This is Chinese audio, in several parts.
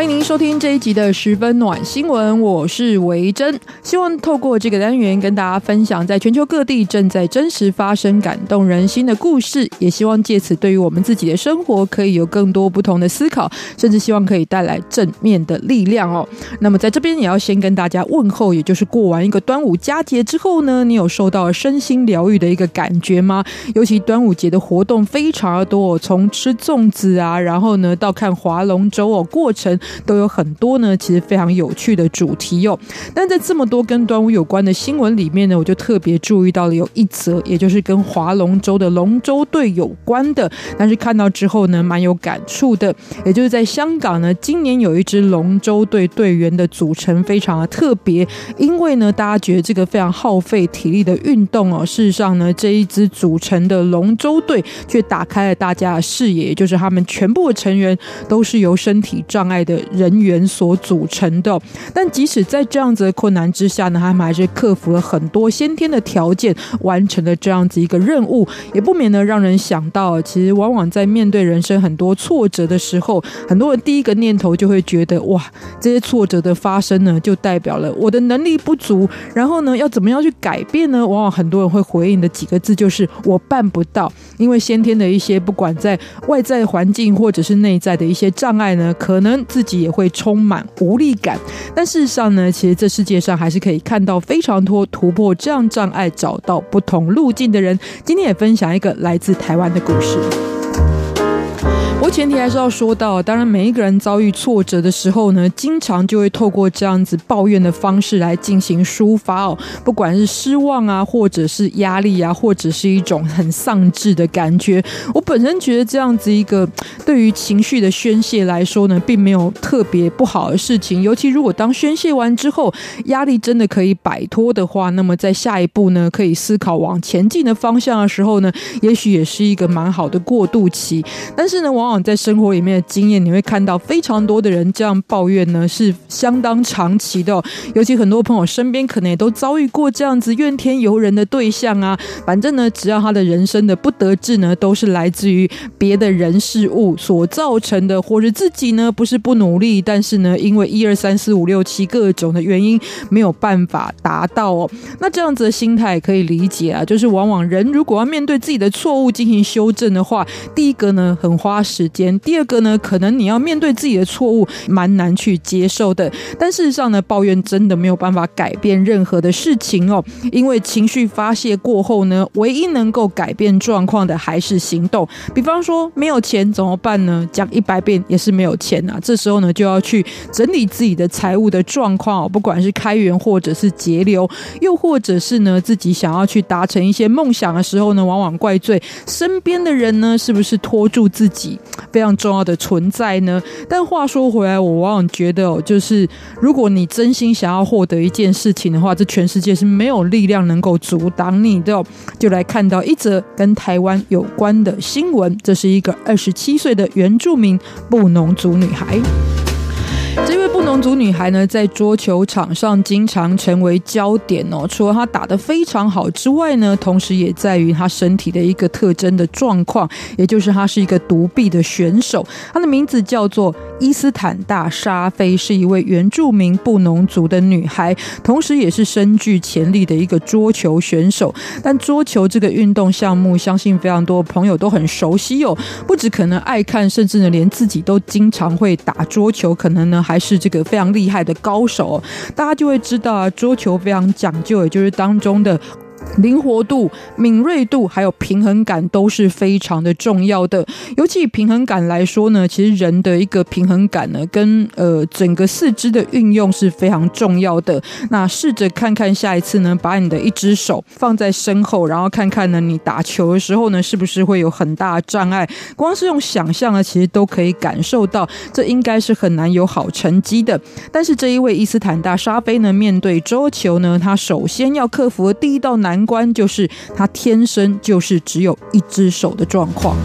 欢迎您收听这一集的十分暖新闻，我是维珍。希望透过这个单元跟大家分享，在全球各地正在真实发生感动人心的故事，也希望借此对于我们自己的生活可以有更多不同的思考，甚至希望可以带来正面的力量哦。那么在这边也要先跟大家问候，也就是过完一个端午佳节之后呢，你有受到身心疗愈的一个感觉吗？尤其端午节的活动非常多，从吃粽子啊，然后呢到看划龙舟哦，过程。都有很多呢，其实非常有趣的主题哟。但在这么多跟端午有关的新闻里面呢，我就特别注意到了有一则，也就是跟划龙舟的龙舟队有关的。但是看到之后呢，蛮有感触的。也就是在香港呢，今年有一支龙舟队队员的组成非常的特别，因为呢，大家觉得这个非常耗费体力的运动哦，事实上呢，这一支组成的龙舟队却打开了大家的视野，也就是他们全部的成员都是由身体障碍的。人员所组成的，但即使在这样子的困难之下呢，他们还是克服了很多先天的条件，完成了这样子一个任务，也不免呢让人想到，其实往往在面对人生很多挫折的时候，很多人第一个念头就会觉得，哇，这些挫折的发生呢，就代表了我的能力不足，然后呢，要怎么样去改变呢？往往很多人会回应的几个字就是我办不到，因为先天的一些不管在外在环境或者是内在的一些障碍呢，可能。自己也会充满无力感，但事实上呢，其实这世界上还是可以看到非常多突破这样障碍、找到不同路径的人。今天也分享一个来自台湾的故事。我前提还是要说到，当然每一个人遭遇挫折的时候呢，经常就会透过这样子抱怨的方式来进行抒发哦，不管是失望啊，或者是压力啊，或者是一种很丧志的感觉。我本身觉得这样子一个对于情绪的宣泄来说呢，并没有特别不好的事情。尤其如果当宣泄完之后，压力真的可以摆脱的话，那么在下一步呢，可以思考往前进的方向的时候呢，也许也是一个蛮好的过渡期。但是呢，往往在生活里面的经验，你会看到非常多的人这样抱怨呢，是相当长期的哦。尤其很多朋友身边可能也都遭遇过这样子怨天尤人的对象啊。反正呢，只要他的人生的不得志呢，都是来自于别的人事物所造成的，或者自己呢不是不努力，但是呢，因为一二三四五六七各种的原因没有办法达到哦。那这样子的心态可以理解啊，就是往往人如果要面对自己的错误进行修正的话，第一个呢很花时。时间。第二个呢，可能你要面对自己的错误，蛮难去接受的。但事实上呢，抱怨真的没有办法改变任何的事情哦。因为情绪发泄过后呢，唯一能够改变状况的还是行动。比方说，没有钱怎么办呢？讲一百遍也是没有钱呐。这时候呢，就要去整理自己的财务的状况，不管是开源或者是节流，又或者是呢，自己想要去达成一些梦想的时候呢，往往怪罪身边的人呢，是不是拖住自己？非常重要的存在呢。但话说回来，我往往觉得哦，就是如果你真心想要获得一件事情的话，这全世界是没有力量能够阻挡你的。就来看到一则跟台湾有关的新闻，这是一个二十七岁的原住民布农族女孩。这位布农族女孩呢，在桌球场上经常成为焦点哦。除了她打得非常好之外呢，同时也在于她身体的一个特征的状况，也就是她是一个独臂的选手。她的名字叫做伊斯坦大沙菲，是一位原住民布农族的女孩，同时也是深具潜力的一个桌球选手。但桌球这个运动项目，相信非常多朋友都很熟悉哦。不止可能爱看，甚至呢，连自己都经常会打桌球，可能呢。还是这个非常厉害的高手，大家就会知道啊，桌球非常讲究，也就是当中的。灵活度、敏锐度，还有平衡感都是非常的重要的。尤其平衡感来说呢，其实人的一个平衡感呢，跟呃整个四肢的运用是非常重要的。那试着看看下一次呢，把你的一只手放在身后，然后看看呢，你打球的时候呢，是不是会有很大的障碍？光是用想象呢，其实都可以感受到，这应该是很难有好成绩的。但是这一位伊斯坦大沙菲呢，面对桌球呢，他首先要克服的第一道难关就是他天生就是只有一只手的状况。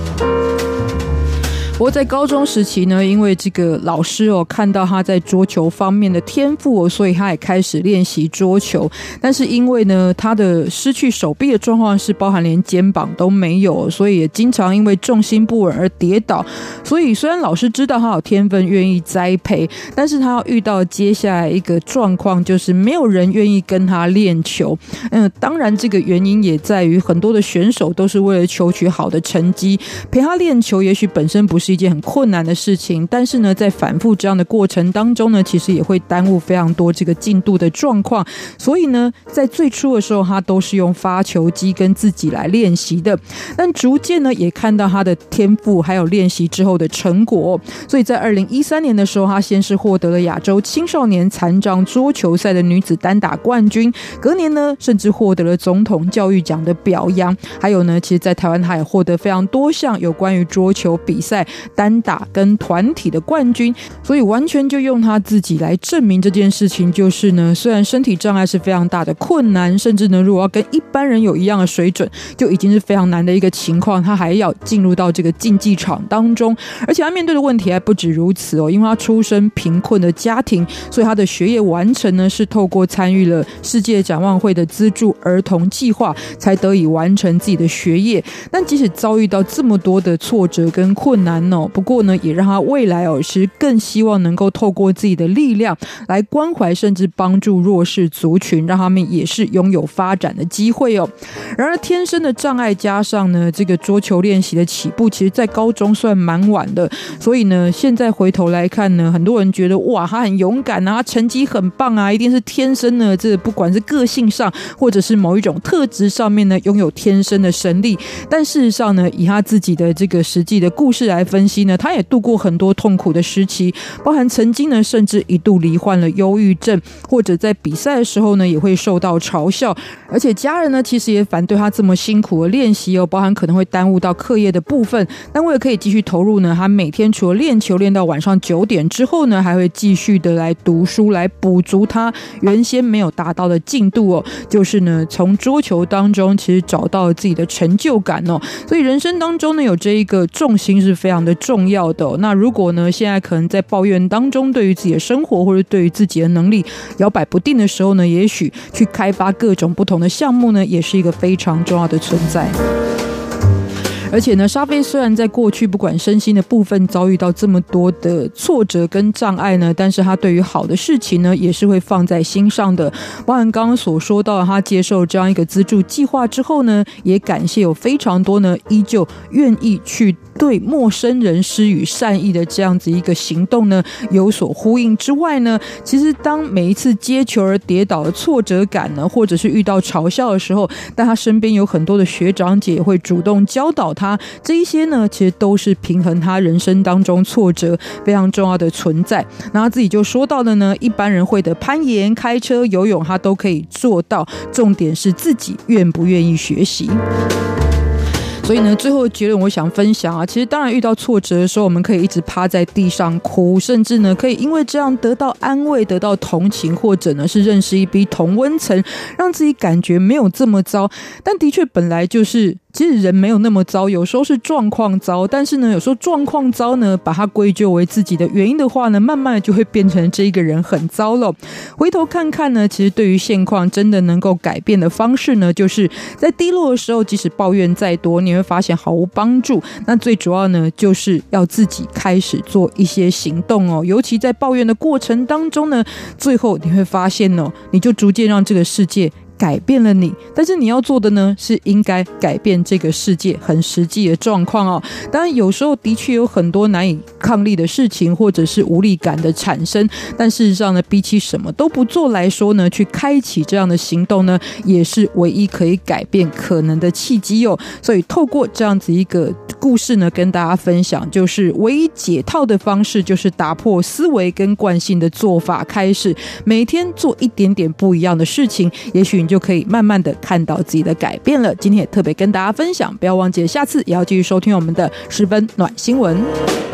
不过在高中时期呢，因为这个老师哦看到他在桌球方面的天赋哦，所以他也开始练习桌球。但是因为呢，他的失去手臂的状况是包含连肩膀都没有，所以也经常因为重心不稳而跌倒。所以虽然老师知道他有天分，愿意栽培，但是他要遇到接下来一个状况，就是没有人愿意跟他练球。嗯，当然这个原因也在于很多的选手都是为了求取好的成绩，陪他练球，也许本身不是。是一件很困难的事情，但是呢，在反复这样的过程当中呢，其实也会耽误非常多这个进度的状况。所以呢，在最初的时候，他都是用发球机跟自己来练习的。但逐渐呢，也看到他的天赋，还有练习之后的成果。所以在二零一三年的时候，他先是获得了亚洲青少年残障桌球赛的女子单打冠军。隔年呢，甚至获得了总统教育奖的表扬。还有呢，其实，在台湾，他也获得非常多项有关于桌球比赛。单打跟团体的冠军，所以完全就用他自己来证明这件事情。就是呢，虽然身体障碍是非常大的困难，甚至呢，如果要跟一般人有一样的水准，就已经是非常难的一个情况。他还要进入到这个竞技场当中，而且他面对的问题还不止如此哦。因为他出身贫困的家庭，所以他的学业完成呢是透过参与了世界展望会的资助儿童计划，才得以完成自己的学业。但即使遭遇到这么多的挫折跟困难，哦，不过呢，也让他未来哦是更希望能够透过自己的力量来关怀甚至帮助弱势族群，让他们也是拥有发展的机会哦。然而，天生的障碍加上呢，这个桌球练习的起步，其实在高中算蛮晚的。所以呢，现在回头来看呢，很多人觉得哇，他很勇敢啊，他成绩很棒啊，一定是天生呢，这不管是个性上或者是某一种特质上面呢，拥有天生的神力。但事实上呢，以他自己的这个实际的故事来分析呢，他也度过很多痛苦的时期，包含曾经呢，甚至一度罹患了忧郁症，或者在比赛的时候呢，也会受到嘲笑，而且家人呢，其实也反对他这么辛苦的练习哦，包含可能会耽误到课业的部分。但为了可以继续投入呢，他每天除了练球练到晚上九点之后呢，还会继续的来读书，来补足他原先没有达到的进度哦。就是呢，从桌球当中其实找到了自己的成就感哦。所以人生当中呢，有这一个重心是非常的重要的。那如果呢，现在可能在抱怨当中，对于自己的生活或者对于自己的能力摇摆不定的时候呢，也许去开发各种不同的项目呢，也是一个非常重要的存在。而且呢，沙菲虽然在过去不管身心的部分遭遇到这么多的挫折跟障碍呢，但是他对于好的事情呢，也是会放在心上的。包含刚刚所说到，他接受这样一个资助计划之后呢，也感谢有非常多呢，依旧愿意去。对陌生人施予善意的这样子一个行动呢，有所呼应之外呢，其实当每一次接球而跌倒的挫折感呢，或者是遇到嘲笑的时候，但他身边有很多的学长姐会主动教导他，这一些呢，其实都是平衡他人生当中挫折非常重要的存在。那他自己就说到的呢，一般人会的攀岩、开车、游泳，他都可以做到，重点是自己愿不愿意学习。所以呢，最后结论我想分享啊，其实当然遇到挫折的时候，我们可以一直趴在地上哭，甚至呢可以因为这样得到安慰、得到同情，或者呢是认识一批同温层，让自己感觉没有这么糟。但的确本来就是。其实人没有那么糟，有时候是状况糟，但是呢，有时候状况糟呢，把它归咎为自己的原因的话呢，慢慢的就会变成这一个人很糟了。回头看看呢，其实对于现况真的能够改变的方式呢，就是在低落的时候，即使抱怨再多，你会发现毫无帮助。那最主要呢，就是要自己开始做一些行动哦。尤其在抱怨的过程当中呢，最后你会发现哦，你就逐渐让这个世界。改变了你，但是你要做的呢，是应该改变这个世界很实际的状况哦。当然，有时候的确有很多难以抗力的事情，或者是无力感的产生。但事实上呢，比起什么都不做来说呢，去开启这样的行动呢，也是唯一可以改变可能的契机哦。所以，透过这样子一个故事呢，跟大家分享，就是唯一解套的方式，就是打破思维跟惯性的做法，开始每天做一点点不一样的事情，也许。就可以慢慢的看到自己的改变了。今天也特别跟大家分享，不要忘记下次也要继续收听我们的十分暖新闻。